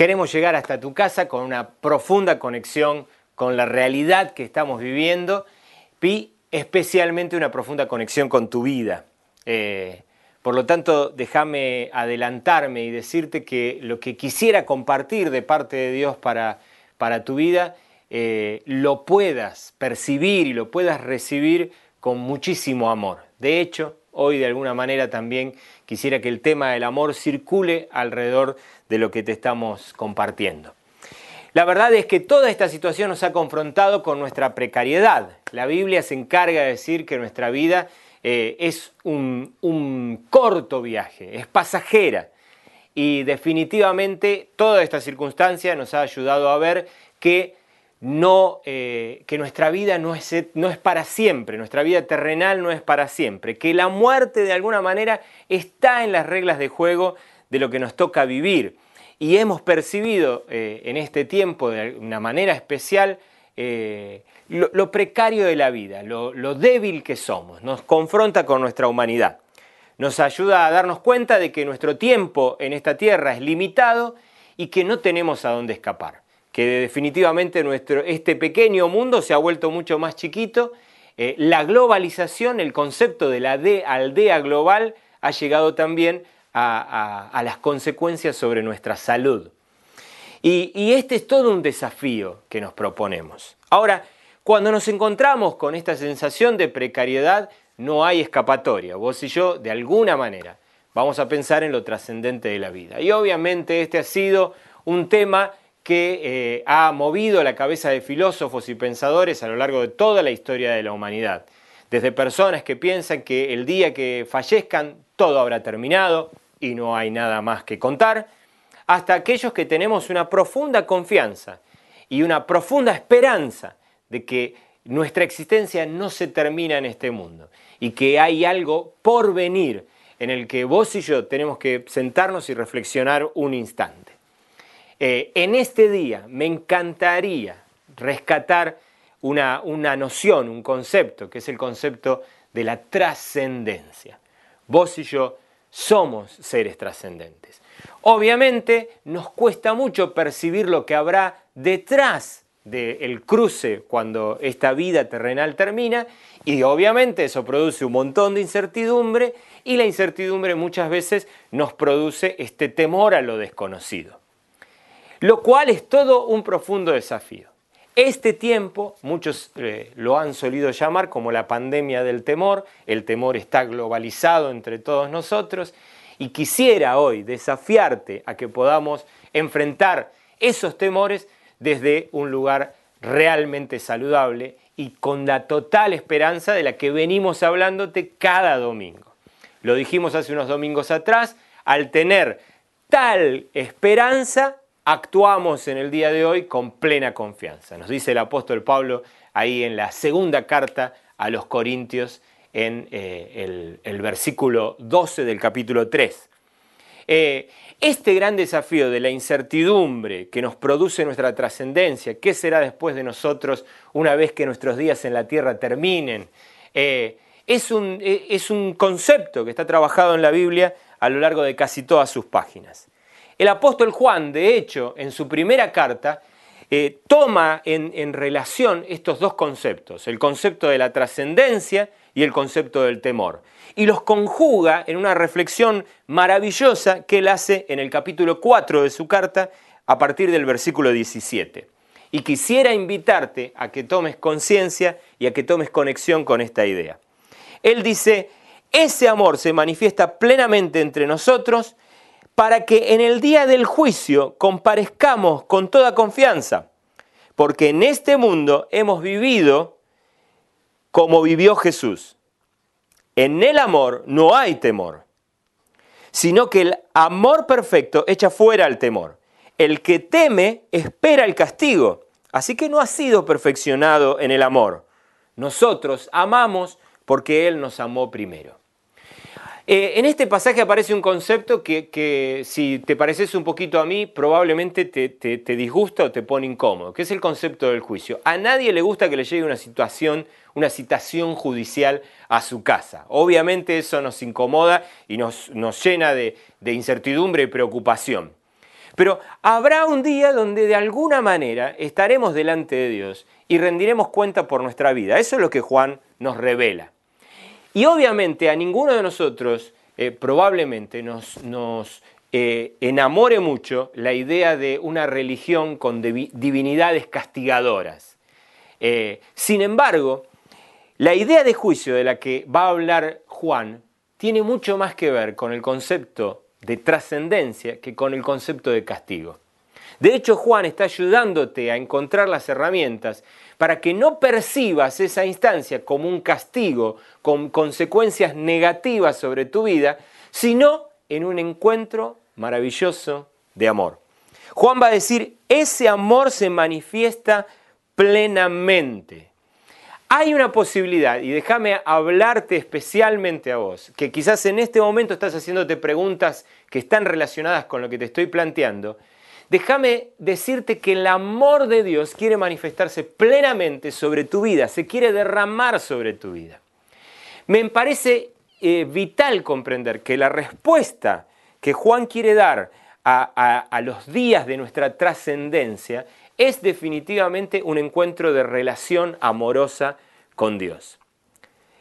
Queremos llegar hasta tu casa con una profunda conexión con la realidad que estamos viviendo y especialmente una profunda conexión con tu vida. Eh, por lo tanto, déjame adelantarme y decirte que lo que quisiera compartir de parte de Dios para, para tu vida, eh, lo puedas percibir y lo puedas recibir con muchísimo amor. De hecho, hoy de alguna manera también quisiera que el tema del amor circule alrededor de lo que te estamos compartiendo. La verdad es que toda esta situación nos ha confrontado con nuestra precariedad. La Biblia se encarga de decir que nuestra vida eh, es un, corto viaje, es pasajera. Y definitivamente toda esta circunstancia nos ha ayudado a ver que, no, eh, que nuestra vida no es, no es para siempre, nuestra vida terrenal no es para siempre, que la muerte de alguna manera está en las reglas de juego de lo que nos toca vivir. Y hemos percibido eh, en este tiempo de una manera especial eh, lo, precario de la vida, lo, débil que somos, nos confronta con nuestra humanidad. Nos ayuda a darnos cuenta de que nuestro tiempo en esta tierra es limitado y que no tenemos a dónde escapar. Que definitivamente nuestro, este pequeño mundo se ha vuelto mucho más chiquito. Eh, la globalización, el concepto de la aldea global, ha llegado también a, las consecuencias sobre nuestra salud. Y, este es todo un desafío que nos proponemos. Ahora, cuando nos encontramos con esta sensación de precariedad, no hay escapatoria. Vos y yo, de alguna manera, vamos a pensar en lo trascendente de la vida. Y obviamente este ha sido un tema que eh, ha movido la cabeza de filósofos y pensadores a lo largo de toda la historia de la humanidad. Desde personas que piensan que el día que fallezcan todo habrá terminado, y no hay nada más que contar, hasta aquellos que tenemos una profunda confianza y una profunda esperanza de que nuestra existencia no se termina en este mundo y que hay algo por venir en el que vos y yo tenemos que sentarnos y reflexionar un instante. Eh, en este día me encantaría rescatar una, una noción, un concepto, que es el concepto de la trascendencia. Vos y yo somos seres trascendentes. Obviamente nos cuesta mucho percibir lo que habrá detrás del cruce cuando esta vida terrenal termina y obviamente eso produce un montón de incertidumbre y la incertidumbre muchas veces nos produce este temor a lo desconocido. Lo cual es todo un profundo desafío. Este tiempo, muchos eh, lo han solido llamar como la pandemia del temor, el temor está globalizado entre todos nosotros y quisiera hoy desafiarte a que podamos enfrentar esos temores desde un lugar realmente saludable y con la total esperanza de la que venimos hablándote cada domingo. Lo dijimos hace unos domingos atrás, al tener tal esperanza, actuamos en el día de hoy con plena confianza. Nos dice el apóstol Pablo ahí en la segunda carta a los Corintios en eh, el, versículo 12 del capítulo 3. Eh, este gran desafío de la incertidumbre que nos produce nuestra trascendencia, qué será después de nosotros una vez que nuestros días en la tierra terminen, eh, es, un, es un concepto que está trabajado en la Biblia a lo largo de casi todas sus páginas. El apóstol Juan, de hecho, en su primera carta, eh, toma en, relación estos dos conceptos, el concepto de la trascendencia y el concepto del temor, y los conjuga en una reflexión maravillosa que él hace en el capítulo 4 de su carta a partir del versículo 17. Y quisiera invitarte a que tomes conciencia y a que tomes conexión con esta idea. Él dice, ese amor se manifiesta plenamente entre nosotros para que en el día del juicio comparezcamos con toda confianza, porque en este mundo hemos vivido como vivió Jesús. En el amor no hay temor, sino que el amor perfecto echa fuera el temor. El que teme espera el castigo, así que no ha sido perfeccionado en el amor. Nosotros amamos porque Él nos amó primero. Eh, en este pasaje aparece un concepto que, si te pareces un poquito a mí, probablemente te, disgusta o te pone incómodo, que es el concepto del juicio. A nadie le gusta que le llegue una situación, una citación judicial a su casa. Obviamente eso nos incomoda y nos, nos llena de, de incertidumbre y preocupación. Pero habrá un día donde de alguna manera estaremos delante de Dios y rendiremos cuenta por nuestra vida. Eso es lo que Juan nos revela. Y obviamente a ninguno de nosotros eh, probablemente nos, nos eh, enamore mucho la idea de una religión con divinidades castigadoras. Eh, sin embargo, la idea de juicio de la que va a hablar Juan tiene mucho más que ver con el concepto de trascendencia que con el concepto de castigo. De hecho, Juan está ayudándote a encontrar las herramientas para que no percibas esa instancia como un castigo con consecuencias negativas sobre tu vida, sino en un encuentro maravilloso de amor. Juan va a decir, ese amor se manifiesta plenamente. Hay una posibilidad, y déjame hablarte especialmente a vos, que quizás en este momento estás haciéndote preguntas que están relacionadas con lo que te estoy planteando, déjame decirte que el amor de Dios quiere manifestarse plenamente sobre tu vida, se quiere derramar sobre tu vida. Me parece eh, vital comprender que la respuesta que Juan quiere dar a los días de nuestra trascendencia es definitivamente un encuentro de relación amorosa con Dios.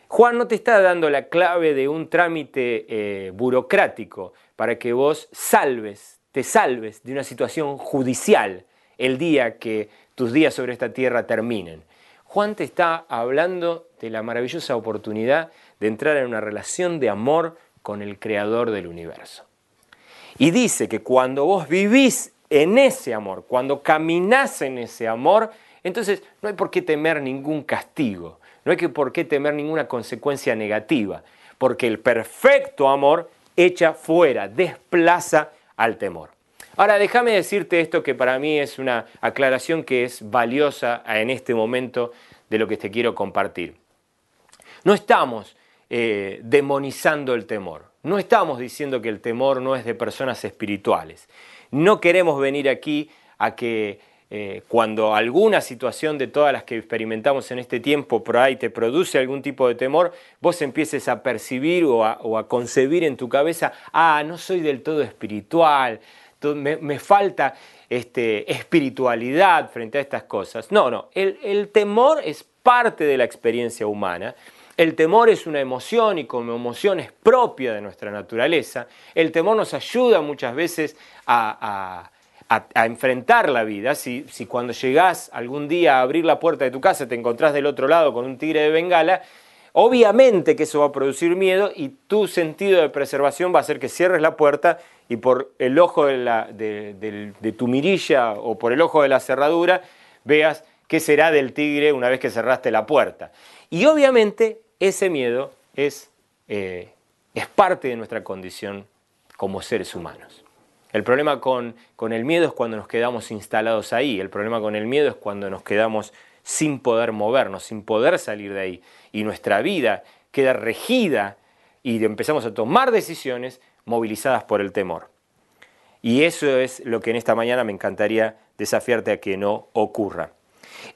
Juan no te está dando la clave de un trámite eh, burocrático para que vos salves te salves de una situación judicial el día que tus días sobre esta tierra terminen. Juan te está hablando de la maravillosa oportunidad de entrar en una relación de amor con el creador del universo. Y dice que cuando vos vivís en ese amor, cuando caminás en ese amor, entonces no hay por qué temer ningún castigo, no hay por qué temer ninguna consecuencia negativa, porque el perfecto amor echa fuera, desplaza al temor. Ahora, déjame decirte esto que para mí es una aclaración que es valiosa en este momento de lo que te quiero compartir. No estamos eh, demonizando el temor, no estamos diciendo que el temor no es de personas espirituales. No queremos venir aquí a que eh, cuando alguna situación de todas las que experimentamos en este tiempo por ahí te produce algún tipo de temor, vos empieces a percibir o a, concebir en tu cabeza, ah, no soy del todo espiritual, me, falta este, espiritualidad frente a estas cosas. No, no, el, temor es parte de la experiencia humana. El temor es una emoción y como emoción es propia de nuestra naturaleza. El temor nos ayuda muchas veces a, enfrentar la vida. Si, si cuando llegás algún día a abrir la puerta de tu casa te encontrás del otro lado con un tigre de bengala, obviamente que eso va a producir miedo y tu sentido de preservación va a hacer que cierres la puerta y por el ojo de, la, de, tu mirilla o por el ojo de la cerradura veas qué será del tigre una vez que cerraste la puerta. Y obviamente ese miedo es, eh, es parte de nuestra condición como seres humanos. El problema con, el miedo es cuando nos quedamos instalados ahí, el problema con el miedo es cuando nos quedamos sin poder movernos, sin poder salir de ahí, y nuestra vida queda regida y empezamos a tomar decisiones movilizadas por el temor. Y eso es lo que en esta mañana me encantaría desafiarte a que no ocurra.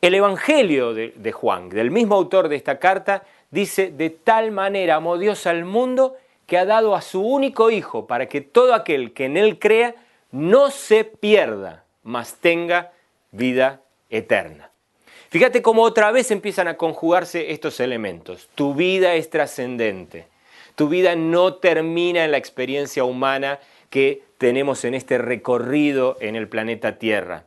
El Evangelio de, de, Juan, del mismo autor de esta carta, dice, de tal manera amó Dios al mundo que ha dado a su único Hijo para que todo aquel que en Él crea no se pierda, mas tenga vida eterna. Fíjate cómo otra vez empiezan a conjugarse estos elementos. Tu vida es trascendente. Tu vida no termina en la experiencia humana que tenemos en este recorrido en el planeta Tierra.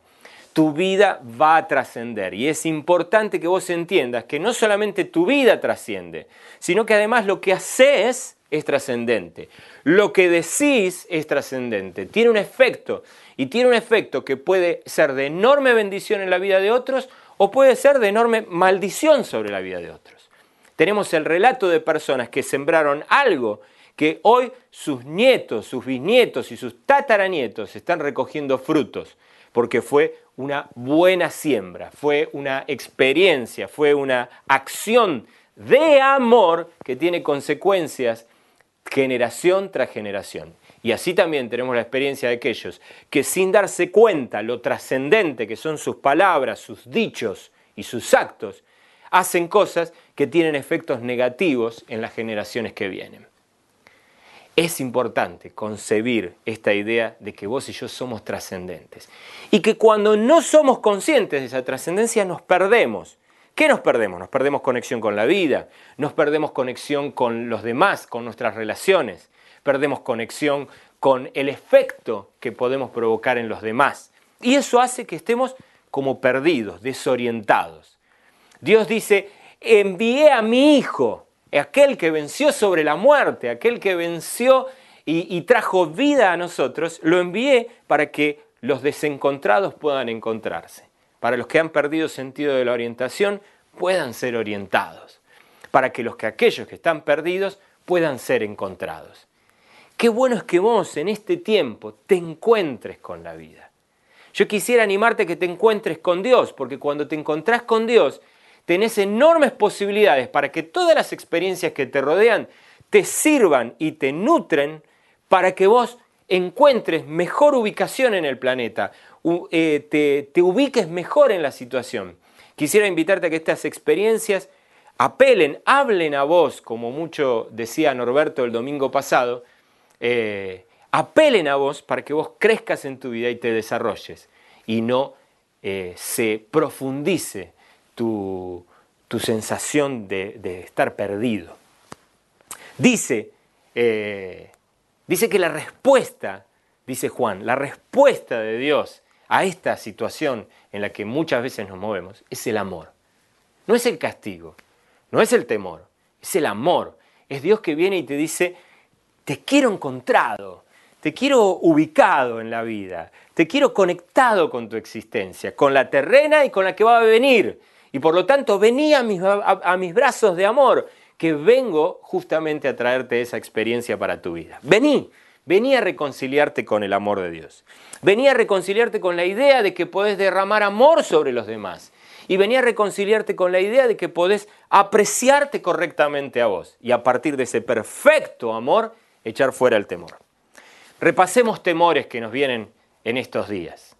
Tu vida va a trascender y es importante que vos entiendas que no solamente tu vida trasciende, sino que además lo que haces es trascendente. Lo que decís es trascendente. Tiene un efecto. Y tiene un efecto que puede ser de enorme bendición en la vida de otros o puede ser de enorme maldición sobre la vida de otros. Tenemos el relato de personas que sembraron algo que hoy sus nietos, sus bisnietos y sus tataranietos están recogiendo frutos, porque fue una buena siembra, fue una experiencia, fue una acción de amor que tiene consecuencias generación tras generación. Y así también tenemos la experiencia de aquellos que sin darse cuenta lo trascendente que son sus palabras, sus dichos y sus actos, hacen cosas que tienen efectos negativos en las generaciones que vienen. Es importante concebir esta idea de que vos y yo somos trascendentes y que cuando no somos conscientes de esa trascendencia nos perdemos. ¿Qué nos perdemos? Nos perdemos conexión con la vida, nos perdemos conexión con los demás, con nuestras relaciones, perdemos conexión con el efecto que podemos provocar en los demás. Y eso hace que estemos como perdidos, desorientados. Dios dice, envié a mi Hijo, aquel que venció sobre la muerte, aquel que venció y, trajo vida a nosotros, lo envié para que los desencontrados puedan encontrarse, para los que han perdido sentido de la orientación puedan ser orientados, para que los que aquellos que están perdidos puedan ser encontrados. Qué bueno es que vos en este tiempo te encuentres con la vida. Yo quisiera animarte a que te encuentres con Dios, porque cuando te encontrás con Dios, tenés enormes posibilidades para que todas las experiencias que te rodean te sirvan y te nutren para que vos encuentres mejor ubicación en el planeta, eh, te, te ubiques mejor en la situación. Quisiera invitarte a que estas experiencias apelen, hablen a vos, como mucho decía Norberto el domingo pasado, eh, apelen a vos para que vos crezcas en tu vida y te desarrolles y no eh, se profundice tu, sensación de, estar perdido. Dice, dice que la respuesta, dice Juan, la respuesta de Dios a esta situación en la que muchas veces nos movemos es el amor. No es el castigo, no es el temor, es el amor. Es Dios que viene y te dice, te quiero encontrado, te quiero ubicado en la vida, te quiero conectado con tu existencia, con la terrena y con la que va a venir. Y por lo tanto, vení a mis, a, mis brazos de amor, que vengo justamente a traerte esa experiencia para tu vida. Vení, vení a reconciliarte con el amor de Dios. Vení a reconciliarte con la idea de que podés derramar amor sobre los demás. Y vení a reconciliarte con la idea de que podés apreciarte correctamente a vos. Y a partir de ese perfecto amor, echar fuera el temor. Repasemos temores que nos vienen en estos días.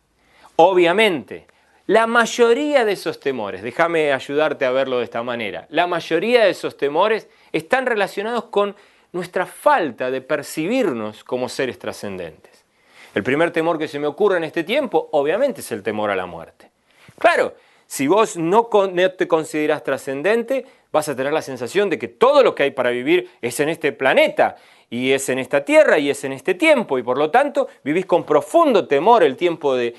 Obviamente, la mayoría de esos temores, déjame ayudarte a verlo de esta manera, la mayoría de esos temores están relacionados con nuestra falta de percibirnos como seres trascendentes. El primer temor que se me ocurre en este tiempo, obviamente, es el temor a la muerte. Claro, si vos no, te consideras trascendente, vas a tener la sensación de que todo lo que hay para vivir es en este planeta y es en esta tierra y es en este tiempo y por lo tanto vivís con profundo temor el tiempo de,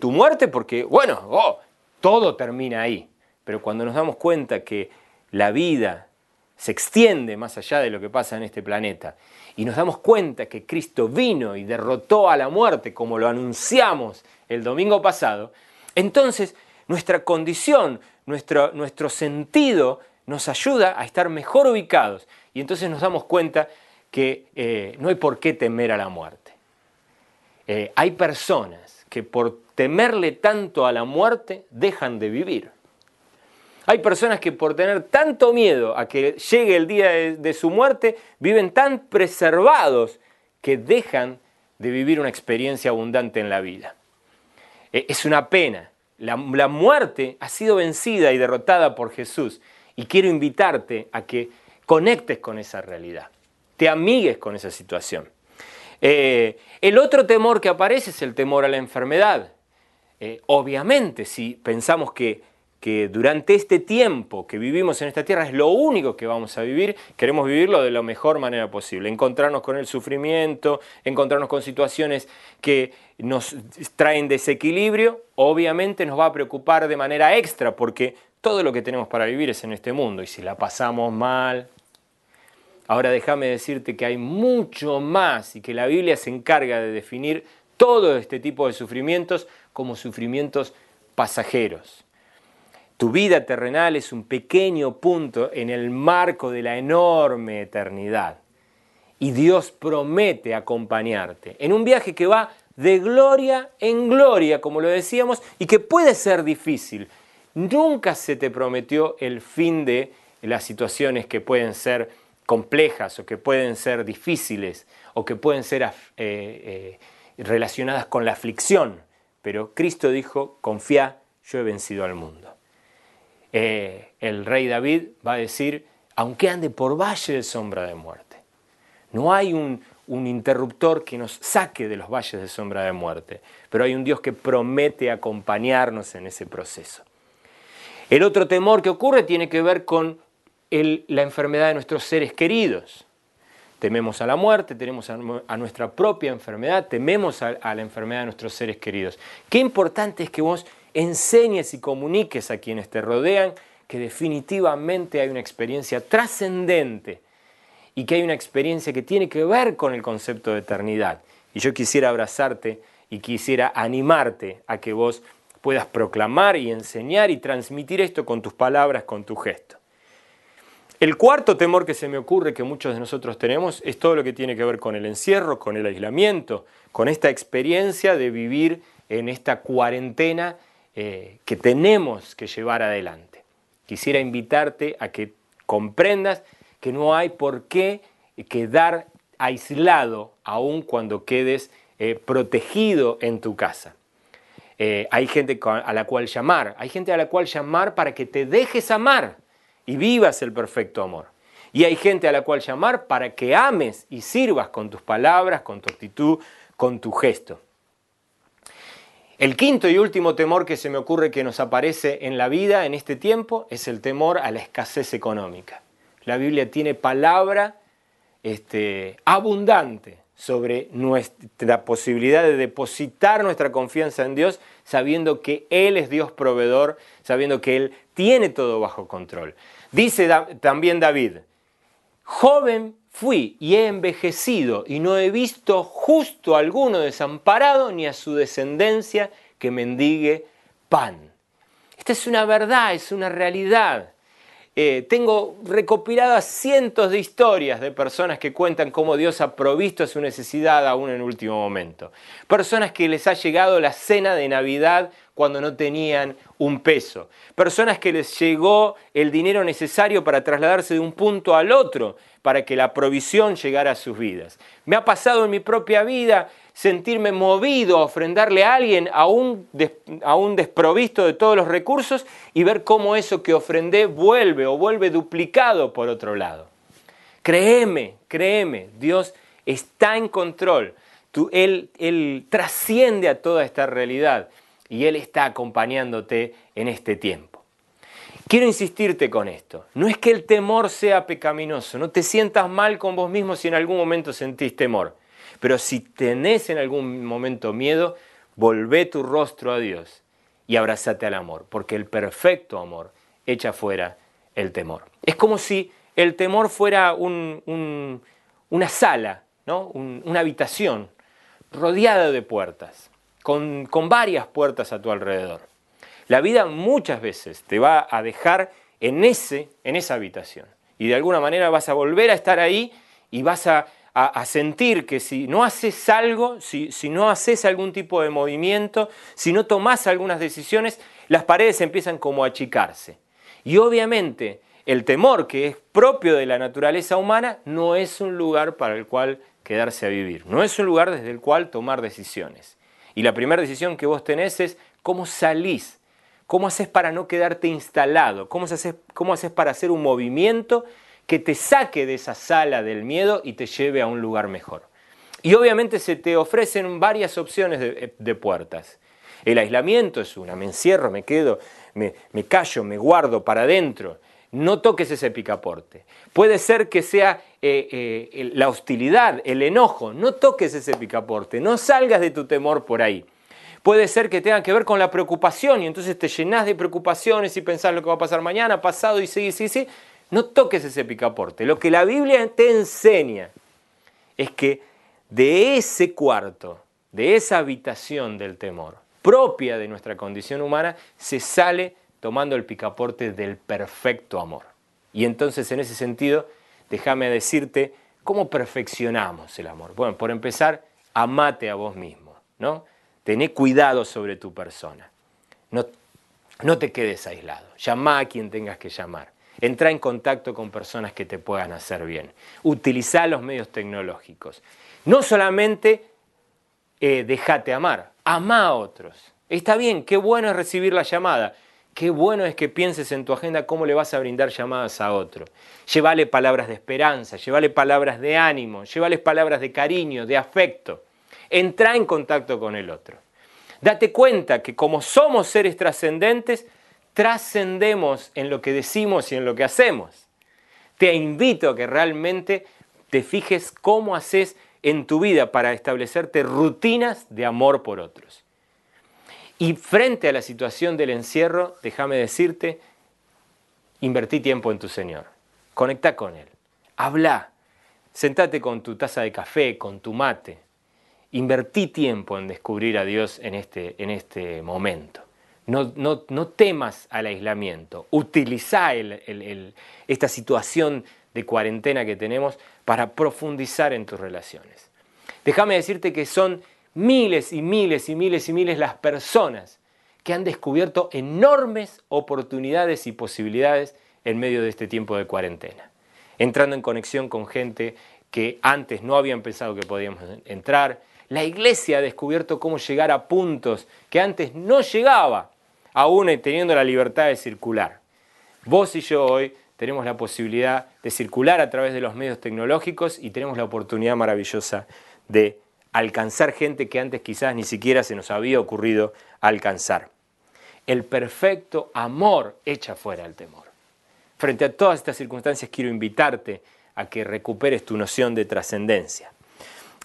tu muerte porque, bueno, oh, todo termina ahí. Pero cuando nos damos cuenta que la vida se extiende más allá de lo que pasa en este planeta y nos damos cuenta que Cristo vino y derrotó a la muerte como lo anunciamos el domingo pasado, entonces nuestra condición, nuestro, nuestro sentido nos ayuda a estar mejor ubicados y entonces nos damos cuenta que eh, no hay por qué temer a la muerte. Eh, hay personas que por temerle tanto a la muerte dejan de vivir. Hay personas que por tener tanto miedo a que llegue el día de, su muerte, viven tan preservados que dejan de vivir una experiencia abundante en la vida. Eh, es una pena. la muerte ha sido vencida y derrotada por Jesús y quiero invitarte a que conectes con esa realidad te amigues con esa situación. Eh, el otro temor que aparece es el temor a la enfermedad. Eh, obviamente, si pensamos que, que durante este tiempo que vivimos en esta tierra es lo único que vamos a vivir, queremos vivirlo de la mejor manera posible, encontrarnos con el sufrimiento, encontrarnos con situaciones que nos traen desequilibrio, obviamente nos va a preocupar de manera extra porque todo lo que tenemos para vivir es en este mundo y si la pasamos mal, Ahora déjame decirte que hay mucho más y que la Biblia se encarga de definir todo este tipo de sufrimientos como sufrimientos pasajeros. Tu vida terrenal es un pequeño punto en el marco de la enorme eternidad. Y Dios promete acompañarte en un viaje que va de gloria en gloria, como lo decíamos, y que puede ser difícil. Nunca se te prometió el fin de las situaciones que pueden ser complejas o que pueden ser difíciles o que pueden ser eh, eh, relacionadas con la aflicción. Pero Cristo dijo, confía, yo he vencido al mundo. Eh, el rey David va a decir, aunque ande por valle de sombra de muerte. No hay un, interruptor que nos saque de los valles de sombra de muerte, pero hay un Dios que promete acompañarnos en ese proceso. El otro temor que ocurre tiene que ver con la enfermedad de nuestros seres queridos. Tememos a la muerte, tenemos a, nuestra propia enfermedad, tememos a la enfermedad de nuestros seres queridos. Qué importante es que vos enseñes y comuniques a quienes te rodean que definitivamente hay una experiencia trascendente y que hay una experiencia que tiene que ver con el concepto de eternidad. Y yo quisiera abrazarte y quisiera animarte a que vos puedas proclamar y enseñar y transmitir esto con tus palabras, con tu gesto. El cuarto temor que se me ocurre que muchos de nosotros tenemos es todo lo que tiene que ver con el encierro, con el aislamiento, con esta experiencia de vivir en esta cuarentena eh, que tenemos que llevar adelante. Quisiera invitarte a que comprendas que no hay por qué quedar aislado aun cuando quedes eh, protegido en tu casa. Eh, hay gente a la cual llamar, hay gente a la cual llamar para que te dejes amar y vivas el perfecto amor. Y hay gente a la cual llamar para que ames y sirvas con tus palabras, con tu actitud, con tu gesto. El quinto y último temor que se me ocurre que nos aparece en la vida en este tiempo es el temor a la escasez económica. La Biblia tiene palabra este, abundante sobre nuestra posibilidad de depositar nuestra confianza en Dios, sabiendo que Él es Dios proveedor, sabiendo que Él tiene todo bajo control. Dice también David, joven fui y he envejecido y no he visto justo alguno desamparado ni a su descendencia que mendigue pan. Esta es una verdad, es una realidad. Eh, tengo recopiladas cientos de historias de personas que cuentan cómo Dios ha provisto su necesidad aún en último momento. Personas que les ha llegado la cena de Navidad cuando no tenían un peso. Personas que les llegó el dinero necesario para trasladarse de un punto al otro para que la provisión llegara a sus vidas. Me ha pasado en mi propia vida sentirme movido a ofrendarle a alguien aún, aún desprovisto de todos los recursos y ver cómo eso que ofrendé vuelve o vuelve duplicado por otro lado. Créeme, créeme, Dios está en control. él, él trasciende a toda esta realidad y Él está acompañándote en este tiempo. Quiero insistirte con esto. No es que el temor sea pecaminoso, no te sientas mal con vos mismo si en algún momento sentís temor. Pero si tenés en algún momento miedo, volvé tu rostro a Dios y abrazate al amor, porque el perfecto amor echa fuera el temor. Es como si el temor fuera una sala, ¿no? una habitación rodeada de puertas, con, varias puertas a tu alrededor. La vida muchas veces te va a dejar en, ese, en esa habitación y de alguna manera vas a volver a estar ahí y vas a a, sentir que si no haces algo, si, si no haces algún tipo de movimiento, si no tomas algunas decisiones, las paredes empiezan como a achicarse. Y obviamente el temor que es propio de la naturaleza humana no es un lugar para el cual quedarse a vivir, no es un lugar desde el cual tomar decisiones. Y la primera decisión que vos tenés es cómo salís, cómo haces para no quedarte instalado, cómo haces, para hacer un movimiento que te saque de esa sala del miedo y te lleve a un lugar mejor. Y obviamente se te ofrecen varias opciones de, puertas. El aislamiento es una, me encierro, me quedo, me, callo, me guardo para adentro. No toques ese picaporte. Puede ser que sea eh, eh, la hostilidad, el enojo. No toques ese picaporte. No salgas de tu temor por ahí. Puede ser que tenga que ver con la preocupación y entonces te llenas de preocupaciones y pensás lo que va a pasar mañana, pasado y sí, sí, sí. No toques ese picaporte. Lo que la Biblia te enseña es que de ese cuarto, de esa habitación del temor, propia de nuestra condición humana, se sale tomando el picaporte del perfecto amor. Y entonces en ese sentido, déjame decirte cómo perfeccionamos el amor. Bueno, por empezar, amate a vos mismo, ¿no? Tené cuidado sobre tu persona. No, no te quedes aislado. Llama a quien tengas que llamar. Entra en contacto con personas que te puedan hacer bien. Utiliza los medios tecnológicos. No solamente eh, déjate amar, ama a otros. Está bien, qué bueno es recibir la llamada. Qué bueno es que pienses en tu agenda cómo le vas a brindar llamadas a otro. Llévale palabras de esperanza, llévale palabras de ánimo, llévale palabras de cariño, de afecto. Entra en contacto con el otro. Date cuenta que como somos seres trascendentes, trascendemos en lo que decimos y en lo que hacemos. Te invito a que realmente te fijes cómo haces en tu vida para establecerte rutinas de amor por otros. Y frente a la situación del encierro, déjame decirte, invertí tiempo en tu Señor. Conecta con Él. Habla. Sentate con tu taza de café, con tu mate. Invertí tiempo en descubrir a Dios en este, en este momento. No, no, temas al aislamiento. Utiliza esta situación de cuarentena que tenemos para profundizar en tus relaciones. Déjame decirte que son miles y miles y miles y miles las personas que han descubierto enormes oportunidades y posibilidades en medio de este tiempo de cuarentena, entrando en conexión con gente que antes no habían pensado que podíamos entrar. La iglesia ha descubierto cómo llegar a puntos que antes no llegaba, aún teniendo la libertad de circular. Vos y yo hoy tenemos la posibilidad de circular a través de los medios tecnológicos y tenemos la oportunidad maravillosa de alcanzar gente que antes quizás ni siquiera se nos había ocurrido alcanzar. El perfecto amor echa fuera el temor. Frente a todas estas circunstancias quiero invitarte a que recuperes tu noción de trascendencia.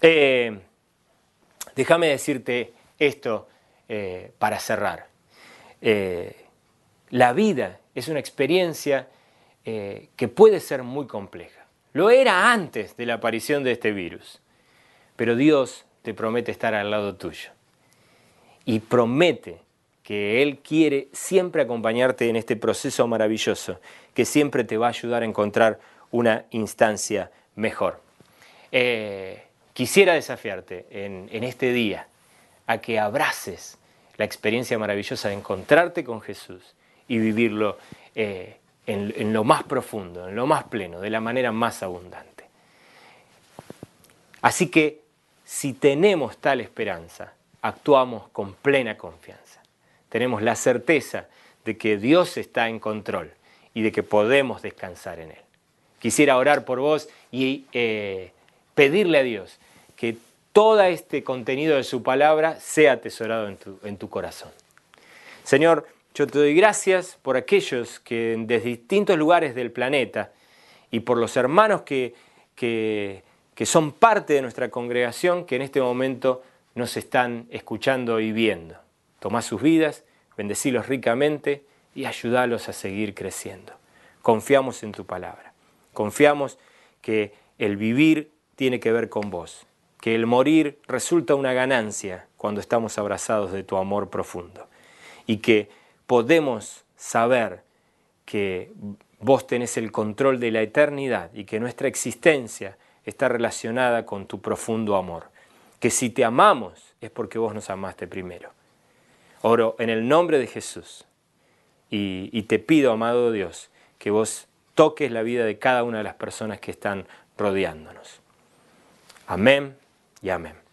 Eh, déjame decirte esto eh, para cerrar. Eh, la vida es una experiencia que puede ser muy compleja. Lo era antes de la aparición de este virus. Pero Dios te promete estar al lado tuyo. Y promete que Él quiere siempre acompañarte en este proceso maravilloso, que siempre te va a ayudar a encontrar una instancia mejor. Eh, quisiera desafiarte en, este día a que abraces la experiencia maravillosa de encontrarte con Jesús y vivirlo eh, en lo más profundo, en lo más pleno, de la manera más abundante. Así que si tenemos tal esperanza, actuamos con plena confianza. Tenemos la certeza de que Dios está en control y de que podemos descansar en Él. Quisiera orar por vos y eh, pedirle a Dios que todo este contenido de su palabra sea atesorado en tu, corazón. Señor, yo te doy gracias por aquellos que desde distintos lugares del planeta y por los hermanos que que son parte de nuestra congregación, que en este momento nos están escuchando y viendo. Tomá sus vidas, bendecilos ricamente y ayúdalos a seguir creciendo. Confiamos en tu palabra. Confiamos que el vivir tiene que ver con vos, que el morir resulta una ganancia cuando estamos abrazados de tu amor profundo y que podemos saber que vos tenés el control de la eternidad y que nuestra existencia está relacionada con tu profundo amor. Que si te amamos es porque vos nos amaste primero. Oro en el nombre de Jesús y, y te pido, amado Dios, que vos toques la vida de cada una de las personas que están rodeándonos. Amén y amén.